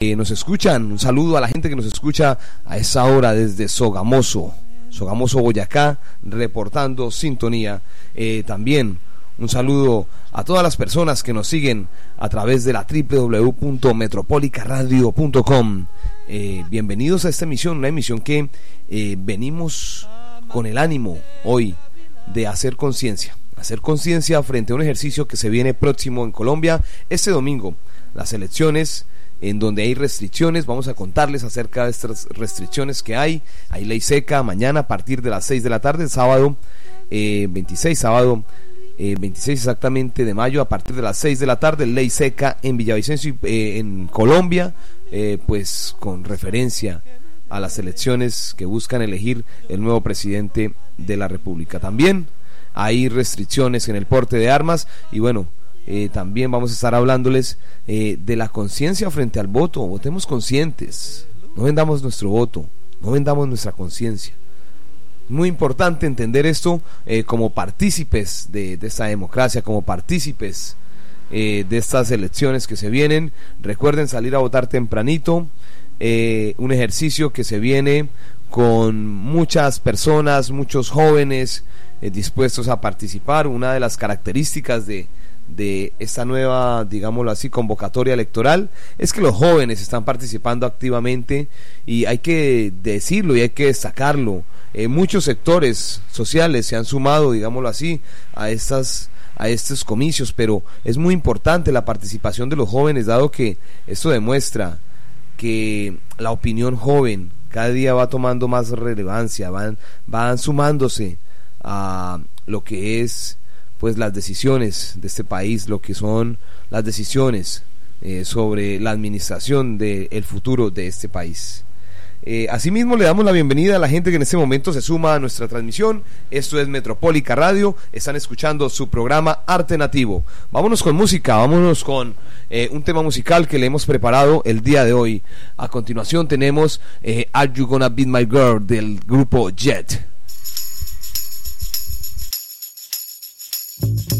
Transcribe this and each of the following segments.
nos escuchan. Un saludo a la gente que nos escucha a esa hora desde Sogamoso, Sogamoso Boyacá, reportando sintonía. Eh, también un saludo a todas las personas que nos siguen a través de la www.metropolicaradio.com. Eh, bienvenidos a esta emisión, una emisión que eh, venimos con el ánimo hoy de hacer conciencia, hacer conciencia frente a un ejercicio que se viene próximo en Colombia este domingo, las elecciones en donde hay restricciones, vamos a contarles acerca de estas restricciones que hay, hay ley seca mañana a partir de las 6 de la tarde, sábado 26, eh, sábado 26 exactamente de mayo a partir de las 6 de la tarde, ley seca en Villavicencio, en Colombia, eh, pues con referencia a las elecciones que buscan elegir el nuevo presidente de la República. También hay restricciones en el porte de armas y bueno, eh, también vamos a estar hablándoles eh, de la conciencia frente al voto. Votemos conscientes, no vendamos nuestro voto, no vendamos nuestra conciencia. Muy importante entender esto como partícipes de, de esta democracia, como partícipes eh, de estas elecciones que se vienen. Recuerden salir a votar tempranito. Eh, un ejercicio que se viene con muchas personas, muchos jóvenes eh, dispuestos a participar. Una de las características de, de esta nueva, digámoslo así, convocatoria electoral es que los jóvenes están participando activamente y hay que decirlo y hay que destacarlo. muchos sectores sociales se han sumado, digámoslo así, a estas a estos comicios, pero es muy importante la participación de los jóvenes, dado que esto demuestra que la opinión joven cada día va tomando más relevancia, van, van sumándose a lo que es pues las decisiones de este país, lo que son las decisiones eh, sobre la administración del futuro de este país. Eh, asimismo, le damos la bienvenida a la gente que en este momento se suma a nuestra transmisión. Esto es Metropólica Radio. Están escuchando su programa Arte Nativo. Vámonos con música, vámonos con eh, un tema musical que le hemos preparado el día de hoy. A continuación tenemos eh, Are You Gonna Be My Girl del grupo Jet. Thank you.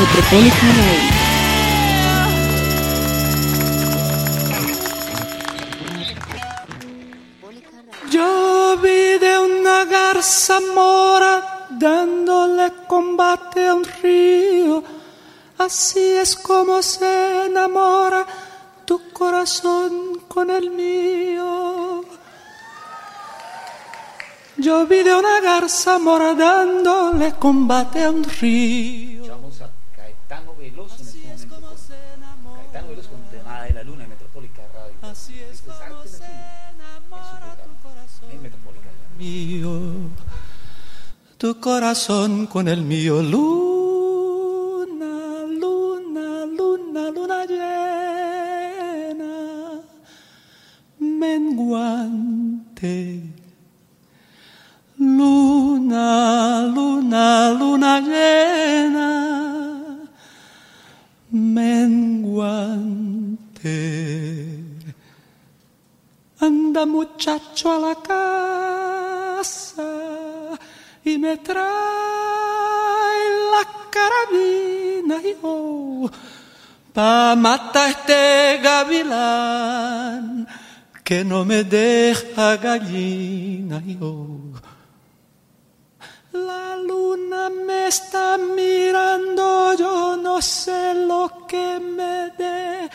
Metropolitan Radio. Yo una garza mora dándole combate a un río. Así es como se enamora tu corazón con el mío. Yo vi de una garza mora dándole combate a un río. Mío, tu corazón con el mío, luna, luna, luna, luna llena, menguante. Luna, luna, luna llena, menguante. Anda muchacho a la y me trae la carabina y oh, pa matar este gavilán que no me deja gallina y oh. La luna me está mirando, yo no sé lo que me dé.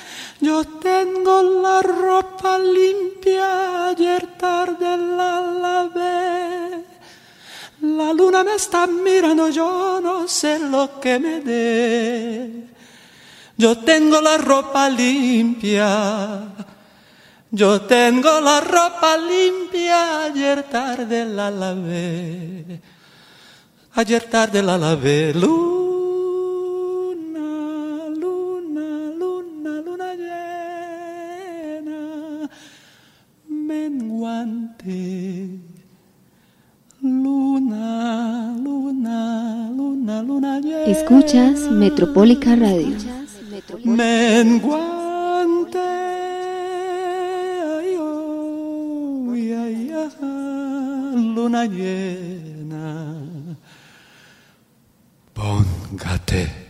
Yo tengo la ropa limpia, ayer tarde la lavé. La luna me está mirando, yo no sé lo que me dé. Yo tengo la ropa limpia. Yo tengo la ropa limpia, ayer tarde la lavé. Ayer tarde la lavé. Luna, Escuchas Metropólica Radio. Menguante. Ay, oh, ay, ay, ajá, luna llena. Póngate.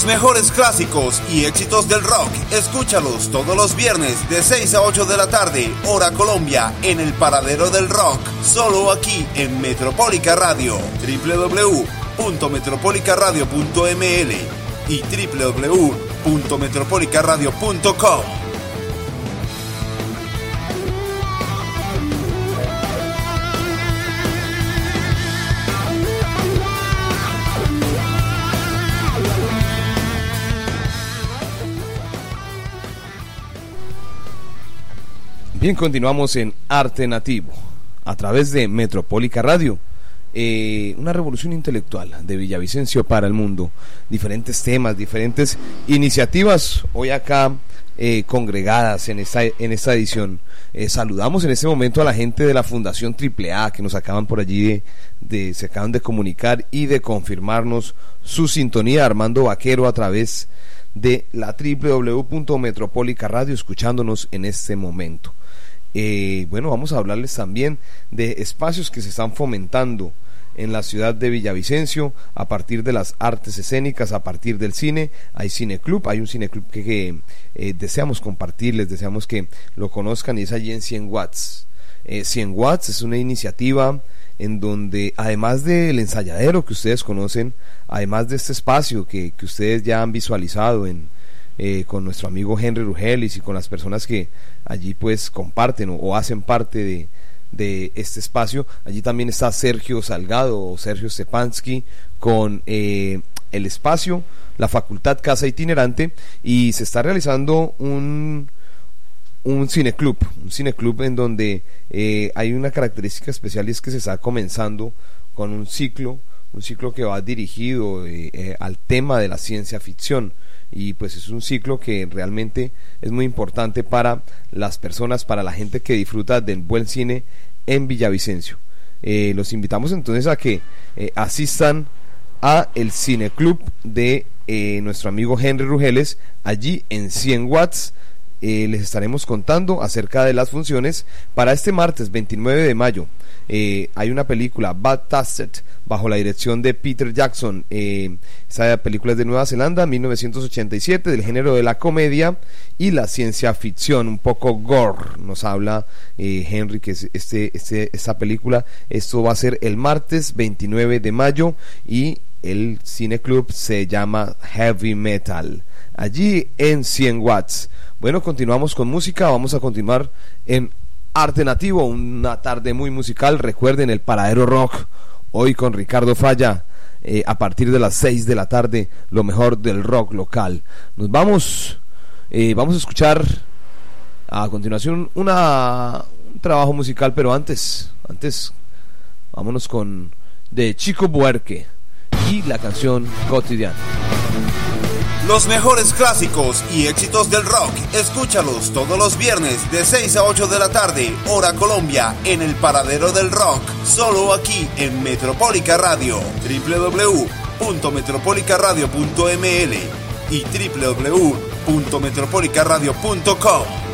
Los mejores clásicos y éxitos del rock, escúchalos todos los viernes de 6 a 8 de la tarde, hora Colombia, en el Paradero del Rock, solo aquí en Metropólica Radio, www.metropolicaradio.ml y www.metropolicaradio.com. Bien, continuamos en Arte Nativo a través de Metropólica Radio. Eh, una revolución intelectual de Villavicencio para el mundo. Diferentes temas, diferentes iniciativas hoy acá eh, congregadas en esta, en esta edición. Eh, saludamos en este momento a la gente de la Fundación AAA que nos acaban por allí de, de- se acaban de comunicar y de confirmarnos su sintonía Armando Vaquero a través de la www.metropolica radio escuchándonos en este momento. Eh, bueno, vamos a hablarles también de espacios que se están fomentando en la ciudad de Villavicencio a partir de las artes escénicas, a partir del cine. Hay cineclub, hay un cineclub que, que, eh, deseamos compartirles, deseamos que lo conozcan y es allí en 100 watts. Eh, 100 watts es una iniciativa en donde además del ensayadero que ustedes conocen, además de este espacio que, que ustedes ya han visualizado en, eh, con nuestro amigo Henry Rugelis y con las personas que allí pues comparten o, hacen parte de, de este espacio. Allí también está Sergio Salgado o Sergio Stepansky con eh, el espacio, la Facultad Casa Itinerante y se está realizando un, un cineclub, un cineclub en donde eh, hay una característica especial y es que se está comenzando con un ciclo, un ciclo que va dirigido eh, eh, al tema de la ciencia ficción y pues es un ciclo que realmente es muy importante para las personas, para la gente que disfruta del buen cine en Villavicencio. Eh, los invitamos entonces a que eh, asistan a el cineclub de eh, nuestro amigo Henry Rugeles allí en 100 watts. Les estaremos contando acerca de las funciones para este martes 29 de mayo. Eh, hay una película, Bad Tasted, bajo la dirección de Peter Jackson. Eh, esa película es de Nueva Zelanda, 1987, del género de la comedia y la ciencia ficción, un poco gore. Nos habla eh, Henry que es este, este, esta película. Esto va a ser el martes 29 de mayo y el cineclub se llama Heavy Metal. Allí en 100 watts. Bueno, continuamos con música. Vamos a continuar en Arte Nativo, una tarde muy musical. Recuerden el Paradero Rock, hoy con Ricardo Falla, eh, a partir de las 6 de la tarde, lo mejor del rock local. Nos vamos, eh, vamos a escuchar a continuación una, un trabajo musical, pero antes, antes, vámonos con de Chico Buerque y la canción Cotidiana. Los mejores clásicos y éxitos del rock, escúchalos todos los viernes de 6 a 8 de la tarde, hora Colombia, en el Paradero del Rock, solo aquí en Metropólica Radio, www.metropolicaradio.ml y www.metropolicaradio.com.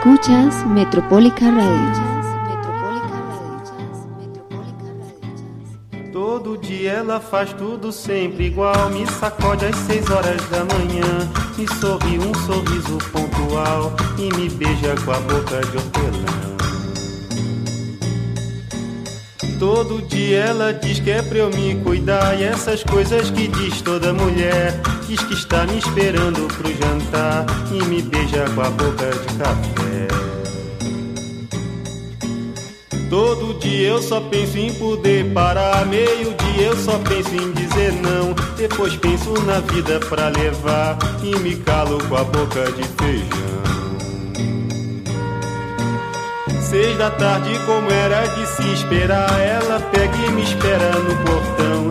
Escuchas Metropólica Radio. Todo dia ela faz tudo sempre igual. Me sacode às seis horas da manhã. Me sorri um sorriso pontual. E me beija com a boca de hortelã. Todo dia ela diz que é pra eu me cuidar. E essas coisas que diz toda mulher. Diz que está me esperando pro jantar. E me beija com a boca de café. Todo dia eu só penso em poder parar. Meio dia eu só penso em dizer não. Depois penso na vida pra levar. E me calo com a boca de feijão. Seis da tarde, como era de se esperar. Ela pega e me espera no portão.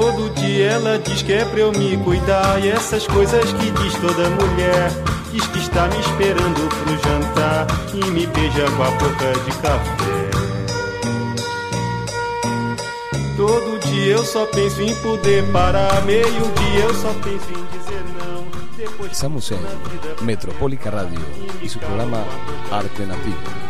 Todo dia ela diz que é pra eu me cuidar. E essas coisas que diz toda mulher. Diz que está me esperando pro jantar. E me beija com a boca de café. Todo dia eu só penso em poder parar. Meio dia eu só penso em dizer não. Depois Estamos en Metropólica Radio y su programa Arte Nativo.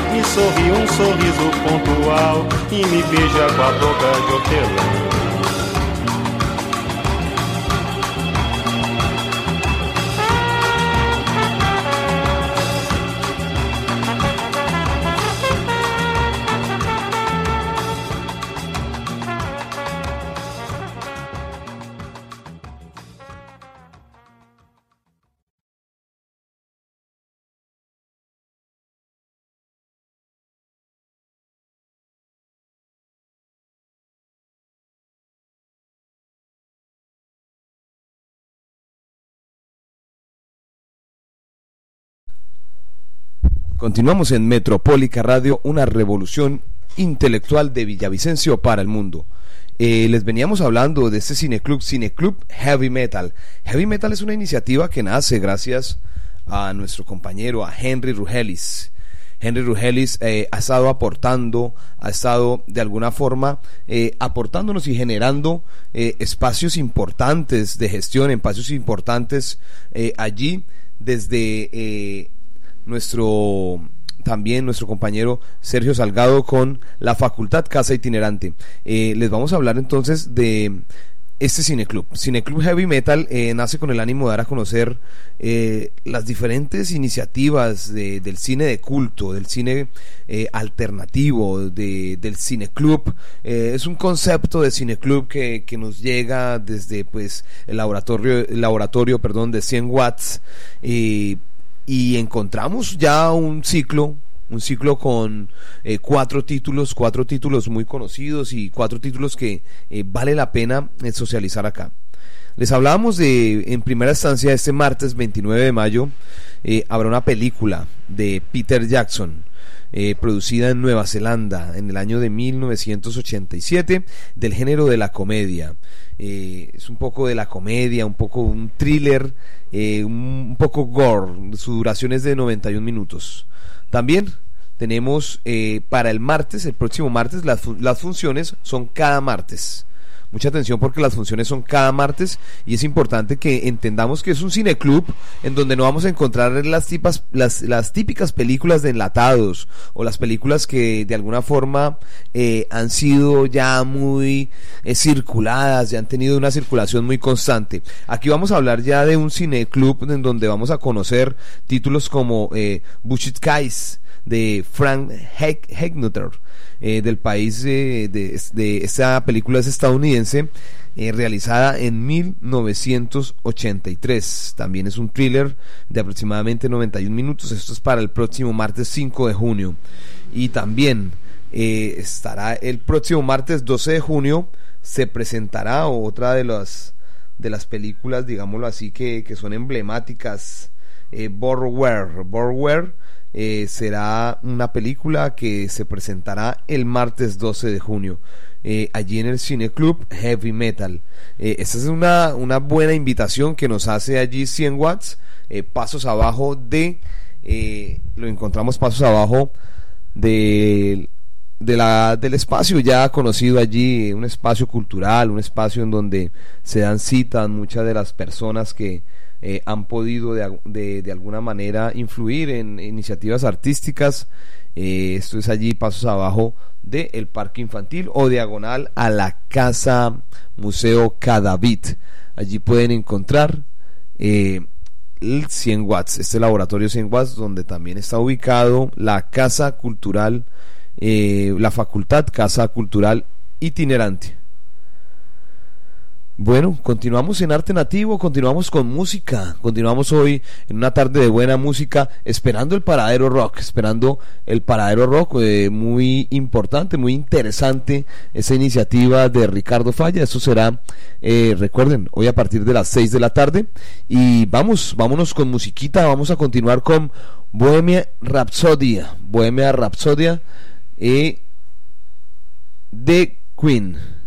Me sorri um sorriso pontual e me beija com a boca de hortelã. Continuamos en Metropólica Radio, una revolución intelectual de Villavicencio para el mundo. Eh, les veníamos hablando de este cineclub, Cineclub Heavy Metal. Heavy Metal es una iniciativa que nace gracias a nuestro compañero, a Henry Rugelis. Henry Rugelis eh, ha estado aportando, ha estado de alguna forma eh, aportándonos y generando espacios importantes de gestión, espacios importantes allí desde nuestro también nuestro compañero Sergio Salgado con la Facultad Casa Itinerante. Eh, les vamos a hablar entonces de este cineclub. Cineclub Heavy Metal eh, nace con el ánimo de dar a conocer eh, las diferentes iniciativas de- del cine de culto, del cine eh, alternativo, de- del cineclub. Eh, es un concepto de cineclub que, que nos llega desde pues el laboratorio, laboratorio perdón, de 100 watts. Y encontramos ya un ciclo un ciclo con eh, cuatro títulos, cuatro títulos muy conocidos y cuatro títulos que eh, vale la pena eh, socializar acá. Les hablábamos de, en primera instancia, este martes 29 de mayo, habrá una película de Peter Jackson, eh, producida en Nueva Zelanda en el año de 1987, del género de la comedia. Eh, es un poco de la comedia, un poco un thriller, eh, un, poco gore, su duración es de 91 minutos. También tenemos eh, para el martes, el próximo martes, las, las funciones son cada martes. Mucha atención porque las funciones son cada martes y es importante que entendamos que es un cineclub en donde no vamos a encontrar las, tipas, las, las típicas películas de enlatados o las películas que de alguna forma eh, han sido ya muy eh, circuladas, ya han tenido una circulación muy constante. Aquí vamos a hablar ya de un cineclub en donde vamos a conocer títulos como eh, Bushit Guys de Frank Hegnutter eh, del país eh, de, de esta película es estadounidense eh, realizada en 1983 también es un thriller de aproximadamente 91 minutos. Esto es para el próximo martes 5 de junio. Y también eh, estará el próximo martes 12 de junio. Se presentará otra de las de las películas digámoslo así que, que son emblemáticas eh, Borroware. Eh, será una película que se presentará el martes 12 de junio. eh, allí en el Cine Club Heavy Metal. Eh, esta es una, una buena invitación que nos hace allí 100 watts, eh, pasos abajo de, eh, lo encontramos pasos abajo de, de la, del espacio ya conocido allí, un espacio cultural, un espacio en donde se dan citas muchas de las personas que eh, han podido de, de- alguna manera influir en iniciativas artísticas. Eh, esto es allí pasos abajo del parque infantil o diagonal a la casa museo Cadavit. Allí pueden encontrar eh, el 100 watts, este laboratorio 100 watts, donde también está ubicado la Casa Cultural, la Facultad Casa Cultural Itinerante. Bueno, continuamos en arte nativo, continuamos con música, continuamos hoy en una tarde de buena música, esperando el paradero rock, esperando el paradero rock, eh, muy importante, muy interesante esa iniciativa de Ricardo Falla, eso será, eh, recuerden, hoy a partir de las 6 de la tarde, y vamos, vámonos con musiquita, vamos a continuar con Bohemia Rhapsodia, Bohemia Rhapsodia eh, de Queen.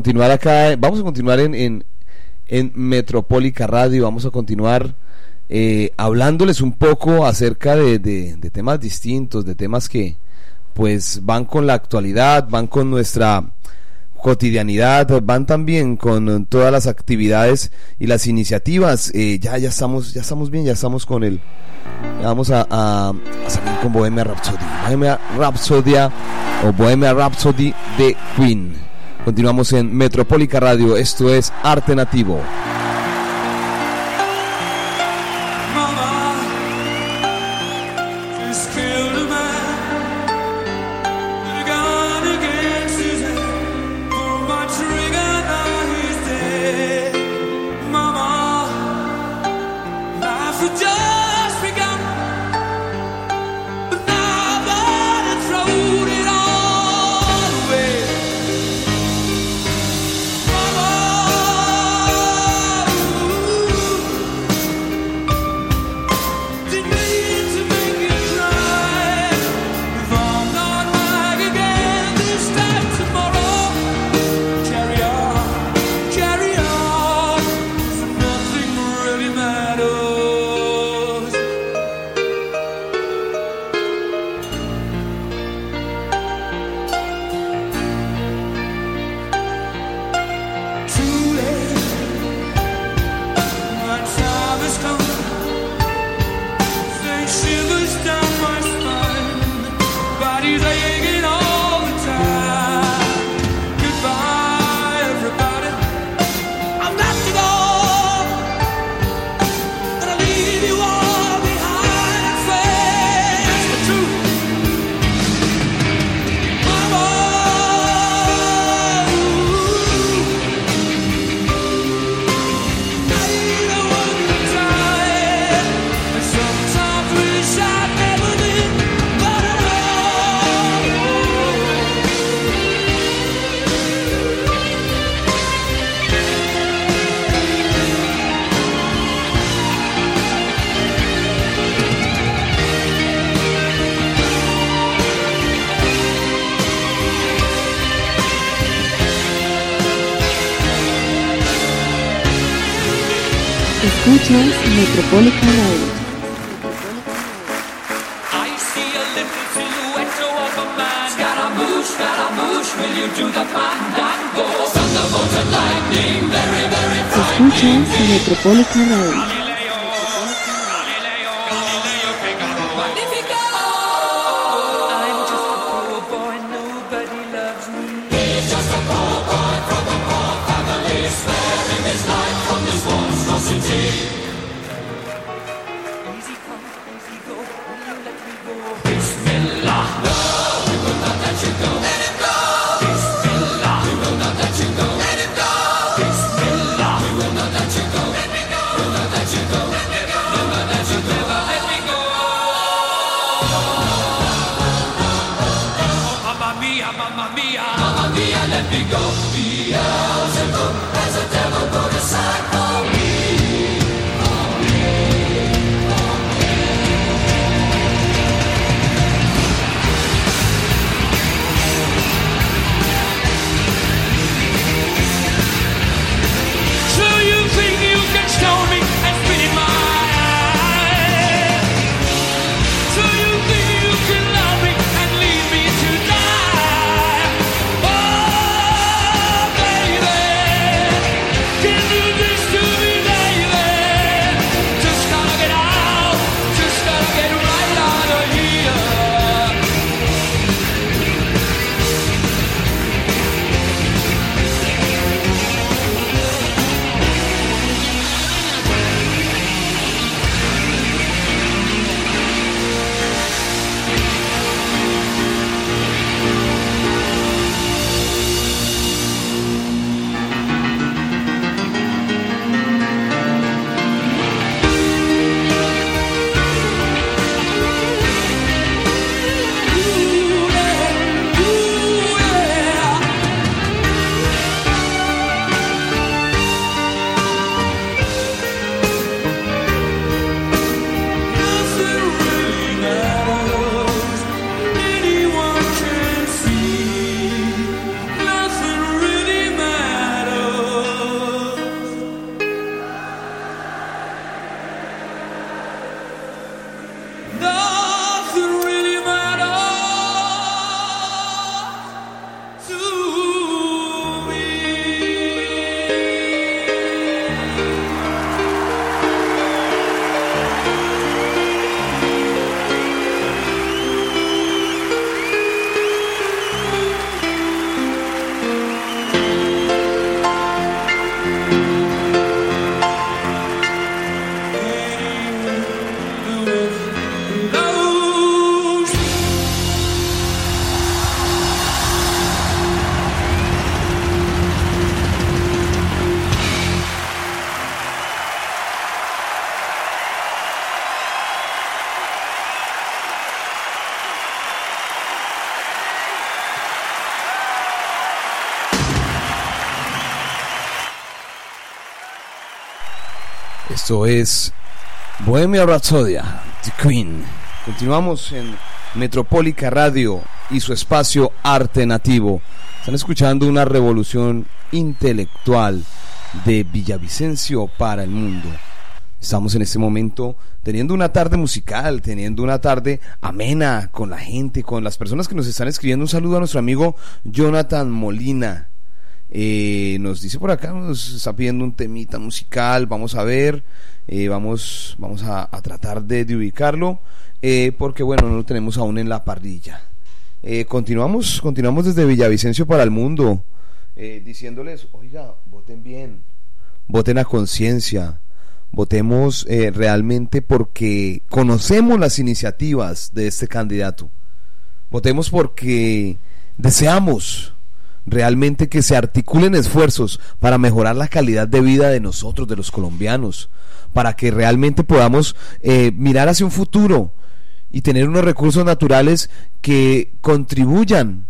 Continuar acá, vamos a continuar en, en, en Metropólica Radio, vamos a continuar eh, hablándoles un poco acerca de, de- temas distintos, de temas que pues van con la actualidad, van con nuestra cotidianidad, van también con todas las actividades y las iniciativas. Eh, ya, ya estamos, ya estamos bien, ya estamos con el, vamos a, a- a salir con Bohemia Rhapsody, Bohemia Rhapsodia o Bohemia Rhapsody de Queen. Continuamos en Metropólica Radio, esto es Arte Nativo. Gospiar. Es Bohemia Rhapsodia, The Queen. Continuamos en Metropólica Radio y su espacio Arte Nativo. Están escuchando una revolución intelectual de Villavicencio para el mundo. Estamos en este momento teniendo una tarde musical, teniendo una tarde amena con la gente, con las personas que nos están escribiendo. Un saludo a nuestro amigo Jonathan Molina. Eh, nos dice por acá, nos está pidiendo un temita musical, vamos a ver, eh, vamos, vamos a, tratar de, ubicarlo, eh, porque bueno, no lo tenemos aún en la parrilla. Eh, continuamos, continuamos desde Villavicencio para el mundo, diciéndoles, oiga, voten bien, voten a conciencia, votemos realmente porque conocemos las iniciativas de este candidato, votemos porque deseamos realmente que se articulen esfuerzos para mejorar la calidad de vida de nosotros, de los colombianos, para que realmente podamos eh, mirar hacia un futuro y tener unos recursos naturales que contribuyan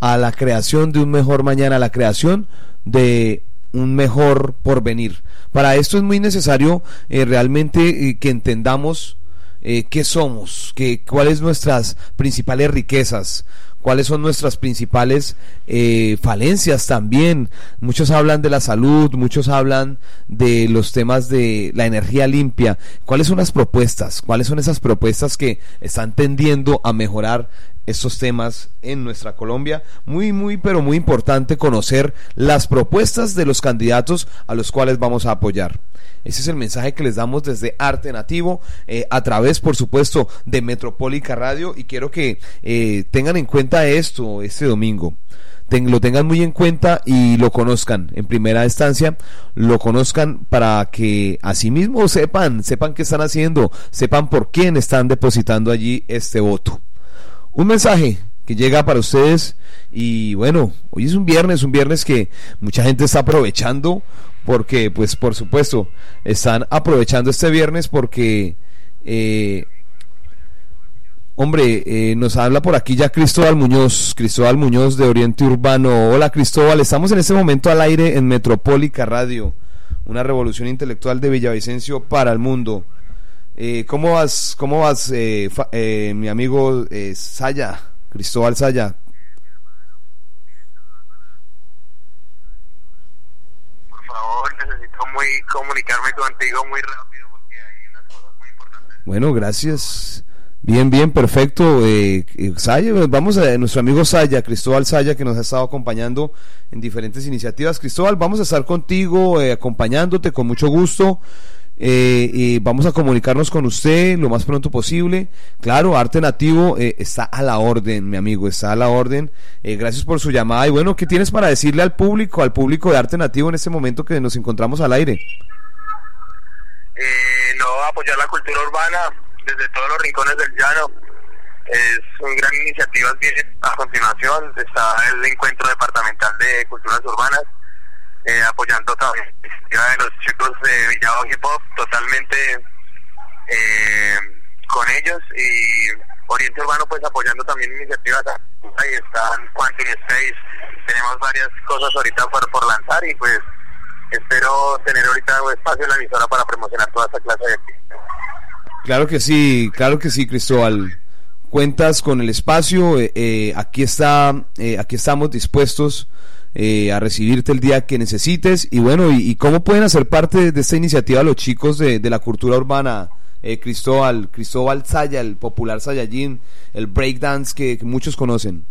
a la creación de un mejor mañana, a la creación de un mejor porvenir. Para esto es muy necesario eh, realmente eh, que entendamos eh, qué somos, qué, cuáles nuestras principales riquezas, cuáles son nuestras principales eh, falencias también. Muchos hablan de la salud, muchos hablan de los temas de la energía limpia. ¿Cuáles son las propuestas? ¿Cuáles son esas propuestas que están tendiendo a mejorar estos temas en nuestra Colombia. Muy, muy, pero muy importante conocer las propuestas de los candidatos a los cuales vamos a apoyar. Ese es el mensaje que les damos desde Arte Nativo, eh, a través, por supuesto, de Metropólica Radio. Y quiero que eh, tengan en cuenta esto este domingo. lo tengan muy en cuenta y lo conozcan en primera instancia, lo conozcan para que asimismo sepan, sepan qué están haciendo, sepan por quién están depositando allí este voto un mensaje que llega para ustedes y bueno, hoy es un viernes, un viernes que mucha gente está aprovechando porque pues por supuesto están aprovechando este viernes porque eh, hombre eh, nos habla por aquí ya Cristóbal Muñoz Cristóbal Muñoz de Oriente Urbano. Hola Cristóbal estamos en este momento al aire en Metropólica Radio una revolución intelectual de Villavicencio para el mundo eh, ¿Cómo vas, cómo vas eh, eh, mi amigo eh, Saya, Cristóbal Saya? Por favor, necesito muy comunicarme contigo muy rápido porque hay unas cosas muy importantes. Bueno, gracias. Bien, bien, perfecto. Eh, eh, Saya, vamos a nuestro amigo Saya, Cristóbal Saya, que nos ha estado acompañando en diferentes iniciativas. Cristóbal, vamos a estar contigo, eh, acompañándote con mucho gusto. Eh, y vamos a comunicarnos con usted lo más pronto posible. Claro, Arte Nativo eh, está a la orden, mi amigo, está a la orden. Eh, gracias por su llamada. Y bueno, ¿qué tienes para decirle al público, al público de Arte Nativo en este momento que nos encontramos al aire? Eh, no, apoyar la cultura urbana desde todos los rincones del llano. Es una gran iniciativa. A continuación está el encuentro departamental de culturas urbanas eh, apoyando también de los chicos de Villado Hip Hop, totalmente eh, con ellos y Oriente Urbano pues apoyando también iniciativas, ahí están Quantum Space, tenemos varias cosas ahorita por, por lanzar y pues espero tener ahorita un espacio en la emisora para promocionar toda esta clase de. Claro que sí, claro que sí, Cristóbal. Cuentas con el espacio, eh, eh, aquí está, eh, aquí estamos dispuestos eh, a recibirte el día que necesites. Y bueno, y, cómo pueden hacer parte de esta iniciativa los chicos de, de la cultura urbana? Eh, Cristóbal, Cristóbal Saya, el popular Saiyajin, el breakdance que, muchos conocen.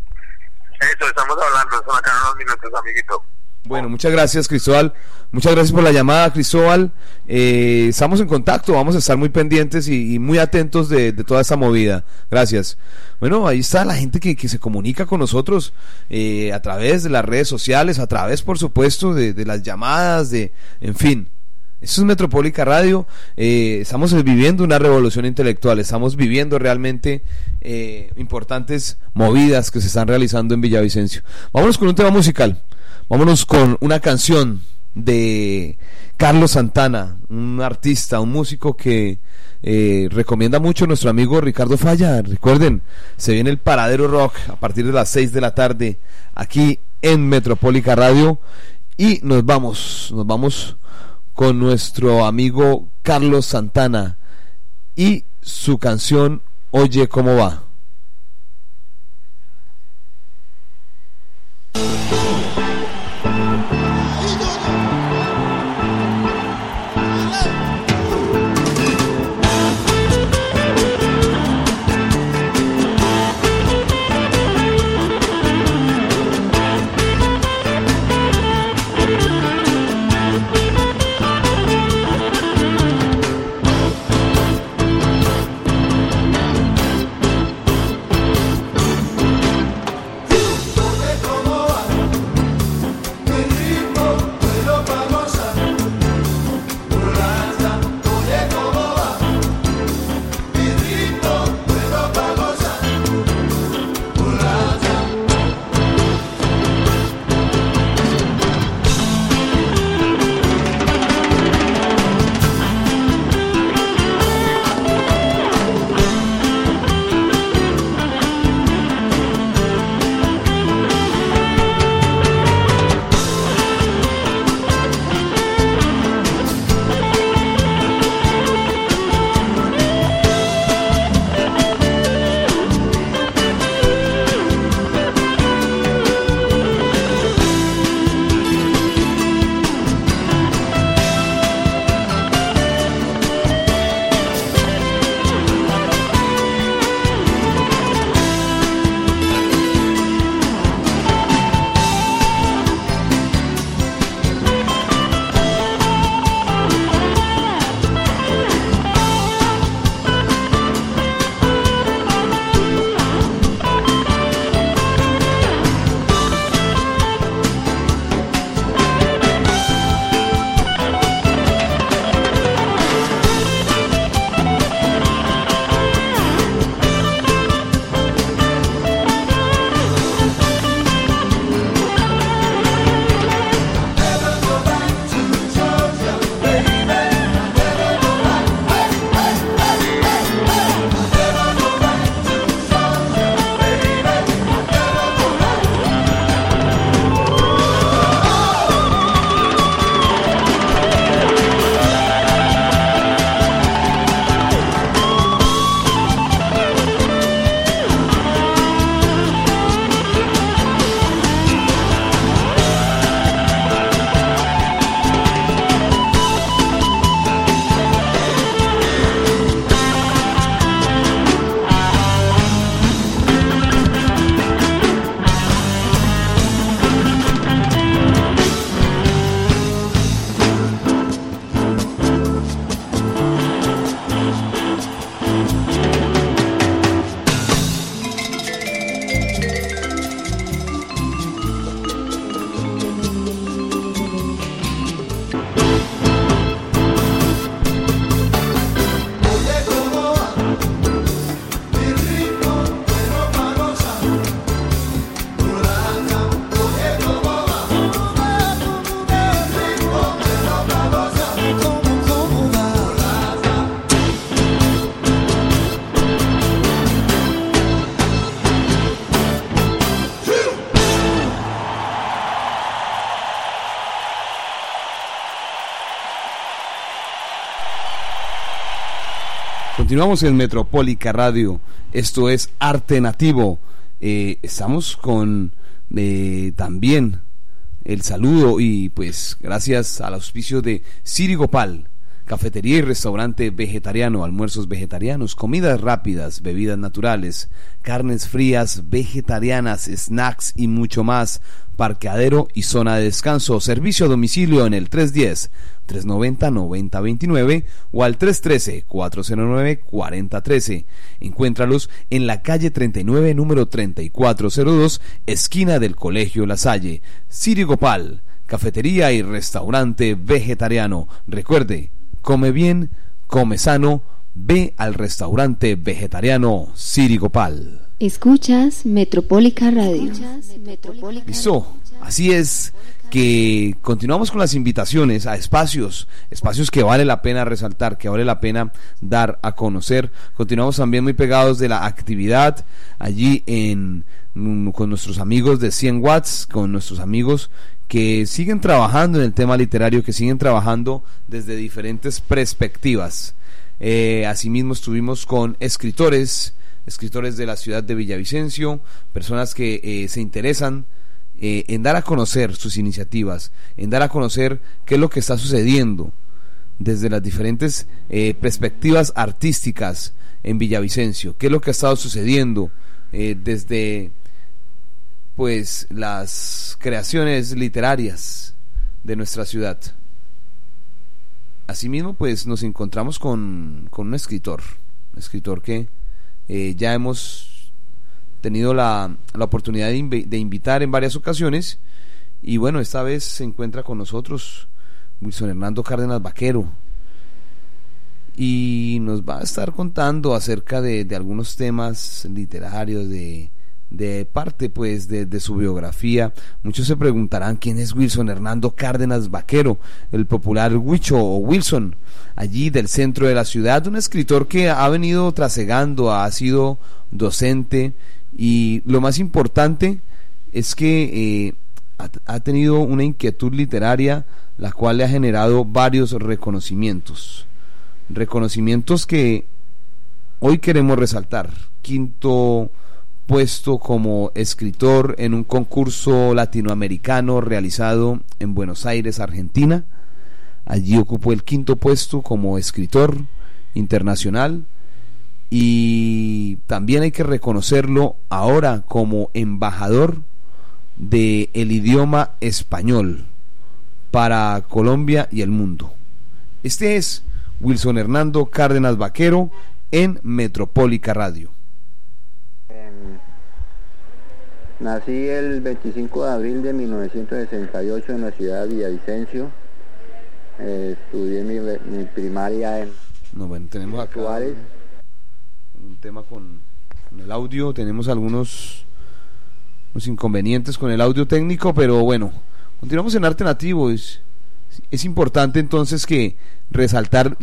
Eso, estamos hablando, son acá unos minutos, amiguito. Bueno, muchas gracias Cristóbal, muchas gracias por la llamada Cristóbal, eh, estamos en contacto, vamos a estar muy pendientes y, muy atentos de, toda esta movida, gracias. Bueno, ahí está la gente que, se comunica con nosotros eh, a través de las redes sociales, a través por supuesto de, de las llamadas, de, en fin. Esto es Metropólica Radio, eh, estamos viviendo una revolución intelectual, estamos viviendo realmente eh, importantes movidas que se están realizando en Villavicencio. Vámonos con un tema musical. Vámonos con una canción de Carlos Santana, un artista, un músico que eh, recomienda mucho nuestro amigo Ricardo Falla. Recuerden, se viene el Paradero Rock a partir de las 6 de la tarde aquí en Metropólica Radio y nos vamos, nos vamos con nuestro amigo Carlos Santana y su canción Oye cómo va. Continuamos en Metropólica Radio. Esto es Arte Nativo. Eh, estamos con eh, también el saludo y pues gracias al auspicio de Siri Gopal, cafetería y restaurante vegetariano, almuerzos vegetarianos, comidas rápidas, bebidas naturales, carnes frías, vegetarianas, snacks y mucho más, parqueadero y zona de descanso, servicio a domicilio en el 310 390-9029 o al 313-409-4013. Encuéntralos en la calle 39, número 3402, esquina del Colegio La Salle. Gopal, cafetería y restaurante vegetariano. Recuerde, come bien, come sano, ve al restaurante vegetariano Gopal. Escuchas Metropólica Radio. Listo, así es que continuamos con las invitaciones a espacios, espacios que vale la pena resaltar, que vale la pena dar a conocer. Continuamos también muy pegados de la actividad allí en mm, con nuestros amigos de 100 watts, con nuestros amigos que siguen trabajando en el tema literario, que siguen trabajando desde diferentes perspectivas. Eh, asimismo estuvimos con escritores, escritores de la ciudad de Villavicencio, personas que eh, se interesan eh, en dar a conocer sus iniciativas, en dar a conocer qué es lo que está sucediendo desde las diferentes perspectivas artísticas en Villavicencio, qué es lo que ha estado sucediendo desde pues las creaciones literarias de nuestra ciudad. Asimismo, pues nos encontramos con, con un escritor, un escritor que ya hemos tenido la, la oportunidad de, de, invitar en varias ocasiones y bueno, esta vez se encuentra con nosotros Wilson Hernando Cárdenas Vaquero y nos va a estar contando acerca de, de algunos temas literarios, de, de parte pues de, su biografía. Muchos se preguntarán quién es Wilson Hernando Cárdenas Vaquero, el popular Huicho o Wilson, allí del centro de la ciudad, un escritor que ha venido trasegando, ha sido docente y lo más importante es que eh, ha, tenido una inquietud literaria la cual le ha generado varios reconocimientos. Reconocimientos que hoy queremos resaltar. Quinto puesto como escritor en un concurso latinoamericano realizado en Buenos Aires, Argentina. Allí ocupó el quinto puesto como escritor internacional y también hay que reconocerlo ahora como embajador del el idioma español para Colombia y el mundo. Este es Wilson Hernando Cárdenas Vaquero en Metropólica Radio. Nací el 25 de abril de 1968 en la ciudad de Villavicencio. Eh, estudié mi, mi, primaria en no, bueno, tenemos acá un tema con, el audio, tenemos algunos inconvenientes con el audio técnico, pero bueno, continuamos en arte nativo. Es, es importante entonces que resaltar,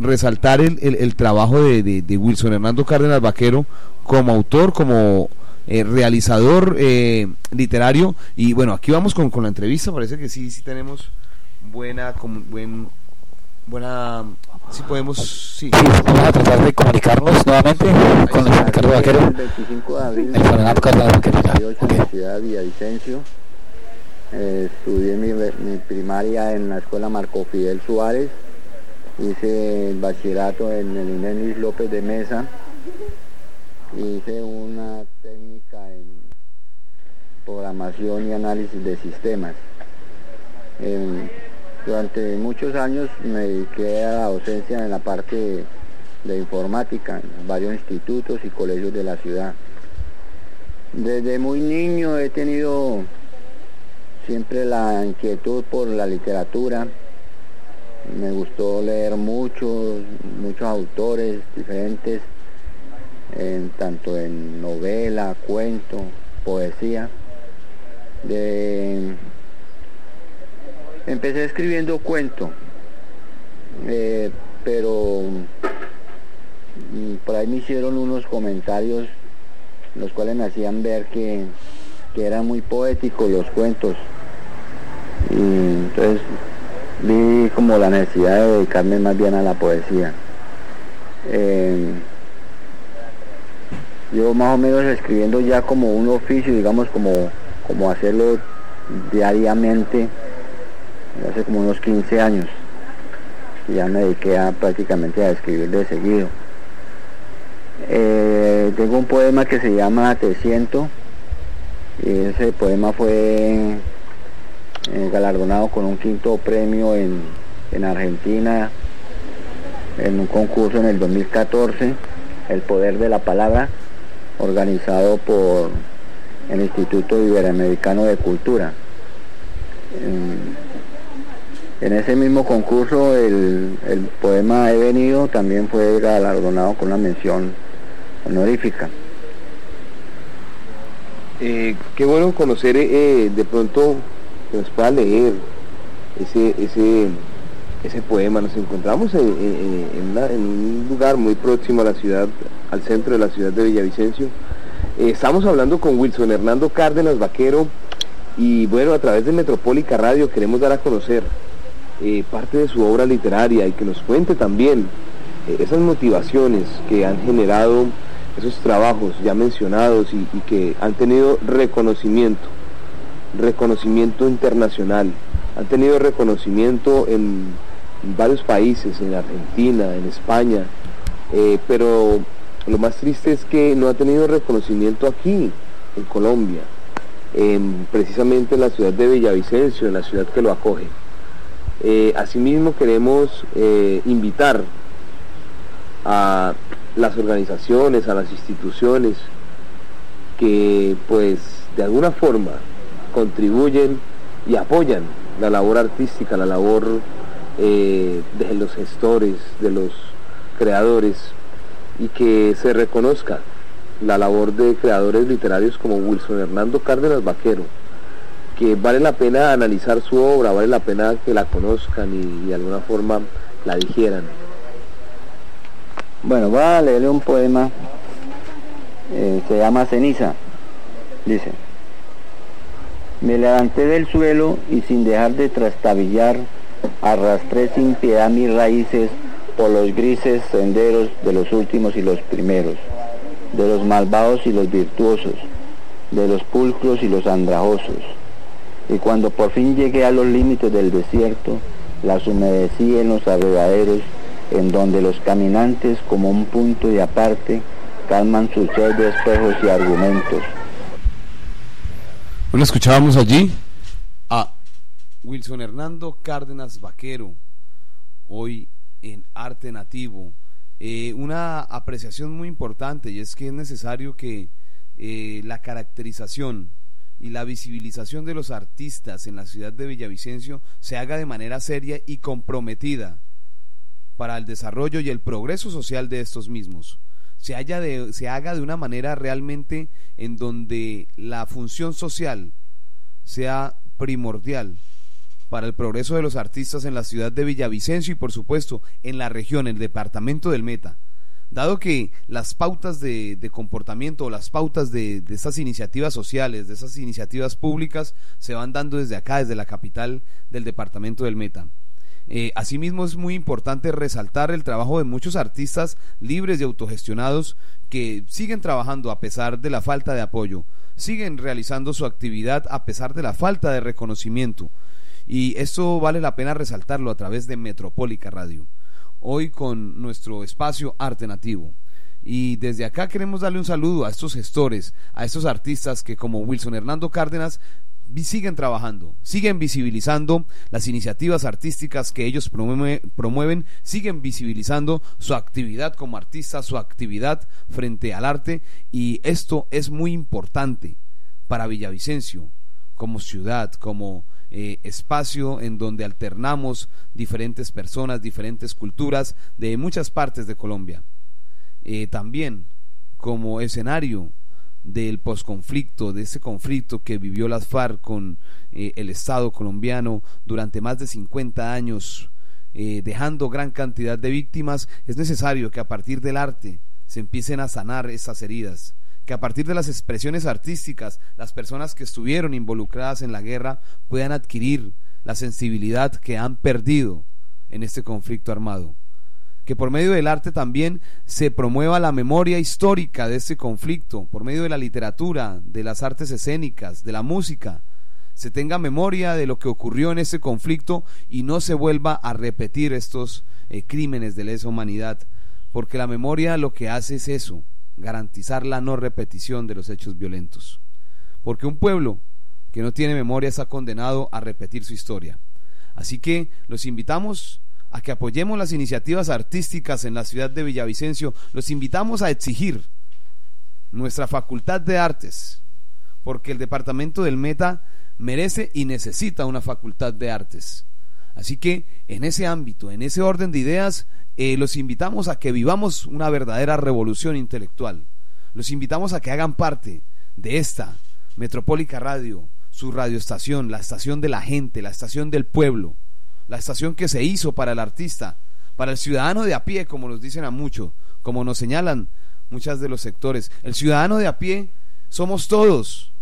resaltar el, el, trabajo de, de, Wilson Hernando Cárdenas Vaquero como autor, como eh, realizador eh, literario. Y bueno, aquí vamos con, con la entrevista, parece que sí, sí tenemos buena, con, buen, buena si podemos, sí. vamos a tratar de comunicarnos nuevamente con Ricardo Vaquero. El 25 de abril de en la ciudad de Villavicencio. Eh, estudié mi, mi, primaria en la escuela Marco Fidel Suárez. Hice el bachillerato en el Inés López de Mesa. Hice una técnica en programación y análisis de sistemas. Durante muchos años me dediqué a la docencia en la parte de informática en varios institutos y colegios de la ciudad. Desde muy niño he tenido siempre la inquietud por la literatura. Me gustó leer muchos, muchos autores diferentes, en, tanto en novela, cuento, poesía. De, Empecé escribiendo cuento, eh, pero mm, por ahí me hicieron unos comentarios los cuales me hacían ver que, que eran muy poéticos los cuentos. Y entonces vi como la necesidad de dedicarme más bien a la poesía. Eh, yo más o menos escribiendo ya como un oficio, digamos, como, como hacerlo diariamente, hace como unos 15 años. Ya me dediqué a, prácticamente a escribir de seguido. Eh, tengo un poema que se llama Te siento, y ese poema fue eh, galardonado con un quinto premio en, en Argentina en un concurso en el 2014, El Poder de la Palabra, organizado por el Instituto Iberoamericano de Cultura. En, ese mismo concurso el, el poema He venido también fue galardonado con una mención honorífica. Eh, qué bueno conocer eh, de pronto que nos pueda leer ese, ese, ese poema. Nos encontramos en, en un lugar muy próximo a la ciudad, al centro de la ciudad de Villavicencio. Eh, estamos hablando con Wilson Hernando Cárdenas Vaquero y bueno, a través de Metropólica Radio queremos dar a conocer eh, parte de su obra literaria y que nos cuente también eh, esas motivaciones que han generado esos trabajos ya mencionados y, que han tenido reconocimiento, reconocimiento internacional, han tenido reconocimiento en, varios países, en Argentina, en España, pero lo más triste es que no ha tenido reconocimiento aquí, en Colombia, en- precisamente en la ciudad de Villavicencio, en la ciudad que lo acoge. Eh, asimismo queremos eh, invitar a las organizaciones, a las instituciones que pues de alguna forma contribuyen y apoyan la labor artística, la labor eh, de los gestores, de los creadores y que se reconozca la labor de creadores literarios como Wilson Hernando Cárdenas Vaquero, que vale la pena analizar su obra, vale la pena que la conozcan y, de alguna forma la digieran. Bueno, voy a leerle un poema, eh, se llama Ceniza. Dice, me levanté del suelo y sin dejar de trastabillar, arrastré sin piedad mis raíces por los grises senderos de los últimos y los primeros, de los malvados y los virtuosos, de los pulcros y los andrajosos. Y cuando por fin llegué a los límites del desierto, las humedecí en los abrevaderos, en donde los caminantes, como un punto de aparte, calman su sed de espejos y argumentos. Bueno, escuchábamos allí a Wilson Hernando Cárdenas Vaquero, hoy en Arte Nativo. Eh, una apreciación muy importante y es que es necesario que eh, la caracterización y la visibilización de los artistas en la ciudad de Villavicencio se haga de manera seria y comprometida para el desarrollo y el progreso social de estos mismos. Se, haya de- se haga de una manera realmente en donde la función social sea primordial para el progreso de los artistas en la ciudad de Villavicencio y por supuesto en la región, el departamento del Meta. Dado que las pautas de, de comportamiento o las pautas de, de estas iniciativas sociales, de esas iniciativas públicas, se van dando desde acá, desde la capital del departamento del Meta. Eh, asimismo es muy importante resaltar el trabajo de muchos artistas libres y autogestionados que siguen trabajando a pesar de la falta de apoyo, siguen realizando su actividad a pesar de la falta de reconocimiento. Y esto vale la pena resaltarlo a través de Metropólica Radio. Hoy con nuestro espacio Arte Nativo. Y desde acá queremos darle un saludo a estos gestores, a estos artistas que como Wilson Hernando Cárdenas siguen trabajando, siguen visibilizando las iniciativas artísticas que ellos promueve- promueven, siguen visibilizando su actividad como artista, su actividad frente al arte y esto es muy importante para Villavicencio como ciudad, como eh, espacio en donde alternamos diferentes personas, diferentes culturas de muchas partes de Colombia. Eh, también como escenario del posconflicto, de ese conflicto que vivió las FARC con eh, el Estado colombiano durante más de 50 años, dejando gran cantidad de víctimas, es necesario que a partir del arte se empiecen a sanar esas heridas, que a partir de las expresiones artísticas, las personas que estuvieron involucradas en la guerra puedan adquirir la sensibilidad que han perdido en este conflicto armado. Que por medio del arte también se promueva la memoria histórica de este conflicto, por medio de la literatura, de las artes escénicas, de la música, se tenga memoria de lo que ocurrió en ese conflicto y no se vuelva a repetir estos eh, crímenes de lesa humanidad, porque la memoria lo que hace es eso, garantizar la no repetición de los hechos violentos. Porque un pueblo que no tiene memoria está condenado a repetir su historia. Así que los invitamos a que apoyemos las iniciativas artísticas en la ciudad de Villavicencio, los invitamos a exigir nuestra facultad de artes, porque el departamento del Meta merece y necesita una facultad de artes. Así que en ese ámbito, en ese orden de ideas, eh, los invitamos a que vivamos una verdadera revolución intelectual. Los invitamos a que hagan parte de esta Metropólica Radio, su radioestación, la estación de la gente, la estación del pueblo la estación que se hizo para el artista, para el ciudadano de a pie, como nos dicen a muchos, como nos señalan muchas de los sectores. El ciudadano de a pie somos todos,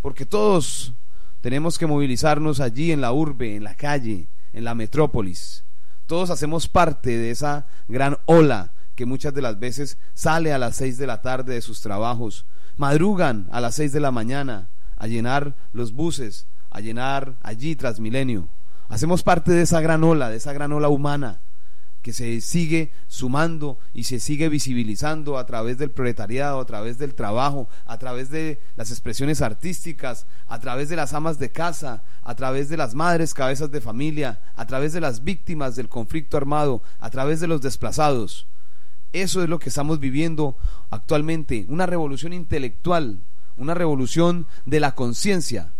porque todos tenemos que movilizarnos allí en la urbe, en la calle, en la metrópolis. Todos hacemos parte de esa gran ola que muchas de las veces sale a las seis de la tarde de sus trabajos, madrugan a las seis de la mañana a llenar los buses, a llenar allí Transmilenio. Hacemos parte de esa gran ola, de esa gran ola humana que se sigue sumando y se sigue visibilizando a través del proletariado, a través del trabajo, a través de las expresiones artísticas, a través de las amas de casa, a través de las madres cabezas de familia, a través de las víctimas del conflicto armado, a través de los desplazados. Eso es lo que estamos viviendo actualmente, una revolución intelectual, una revolución de la conciencia,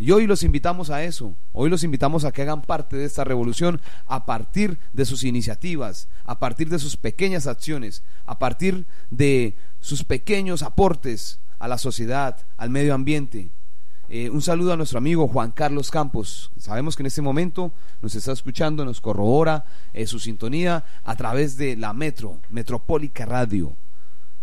y hoy los invitamos a eso, hoy los invitamos a que hagan parte de esta revolución a partir de sus iniciativas, a partir de sus pequeñas acciones, a partir de sus pequeños aportes a la sociedad, al medio ambiente. Eh, un saludo a nuestro amigo Juan Carlos Campos. Sabemos que en este momento nos está escuchando, nos corrobora eh, su sintonía a través de la Metro, Metropólica Radio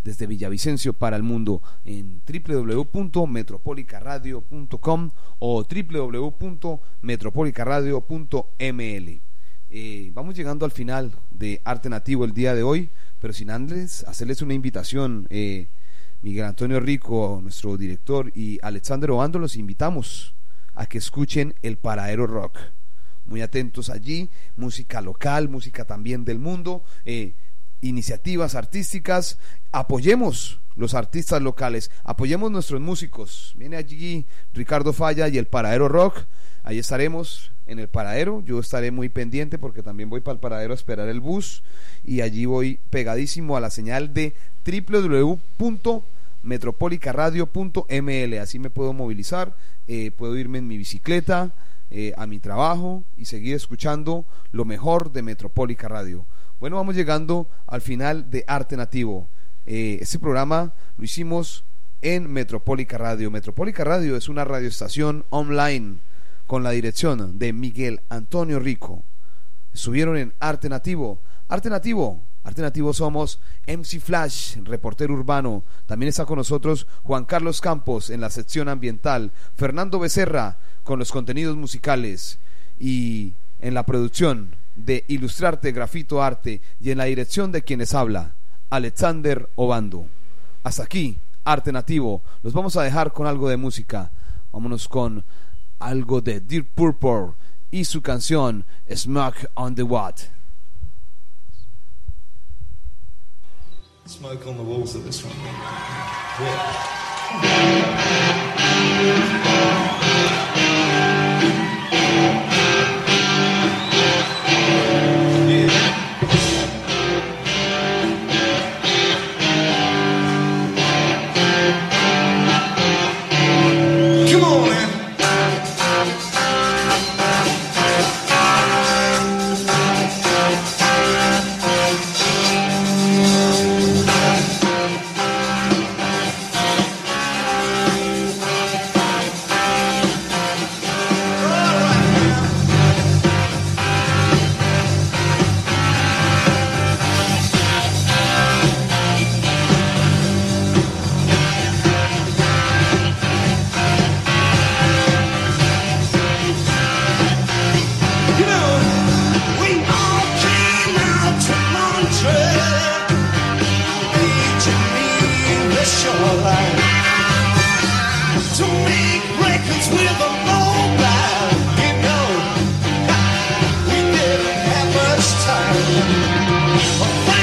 desde Villavicencio para el mundo en www.metropolicaradio.com o www.metropolicaradio.ml. Eh, vamos llegando al final de Arte Nativo el día de hoy, pero sin antes hacerles una invitación. Eh, Miguel Antonio Rico, nuestro director, y Alexander Obando los invitamos a que escuchen el Paradero Rock. Muy atentos allí, música local, música también del mundo. Eh, iniciativas artísticas, apoyemos los artistas locales, apoyemos nuestros músicos. Viene allí Ricardo Falla y el Paradero Rock, ahí estaremos en el paradero, yo estaré muy pendiente porque también voy para el paradero a esperar el bus y allí voy pegadísimo a la señal de www.metropolicaradio.ml, así me puedo movilizar, eh, puedo irme en mi bicicleta, eh, a mi trabajo y seguir escuchando lo mejor de Metropólica Radio. Bueno, vamos llegando al final de Arte Nativo. Eh, este programa lo hicimos en Metropólica Radio. Metropólica Radio es una radioestación online con la dirección de Miguel Antonio Rico. Estuvieron en Arte Nativo. Arte Nativo, Arte Nativo somos MC Flash, reportero urbano. También está con nosotros Juan Carlos Campos en la sección ambiental. Fernando Becerra con los contenidos musicales. Y en la producción de Ilustrarte Grafito Arte y en la dirección de quienes habla, Alexander Obando. Hasta aquí, Arte Nativo. Los vamos a dejar con algo de música. Vámonos con algo de Dear Purple y su canción Smoke on the Watt. Smoke on the walls of this one. Come time.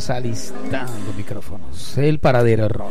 Estamos alistando micrófonos. El paradero rock.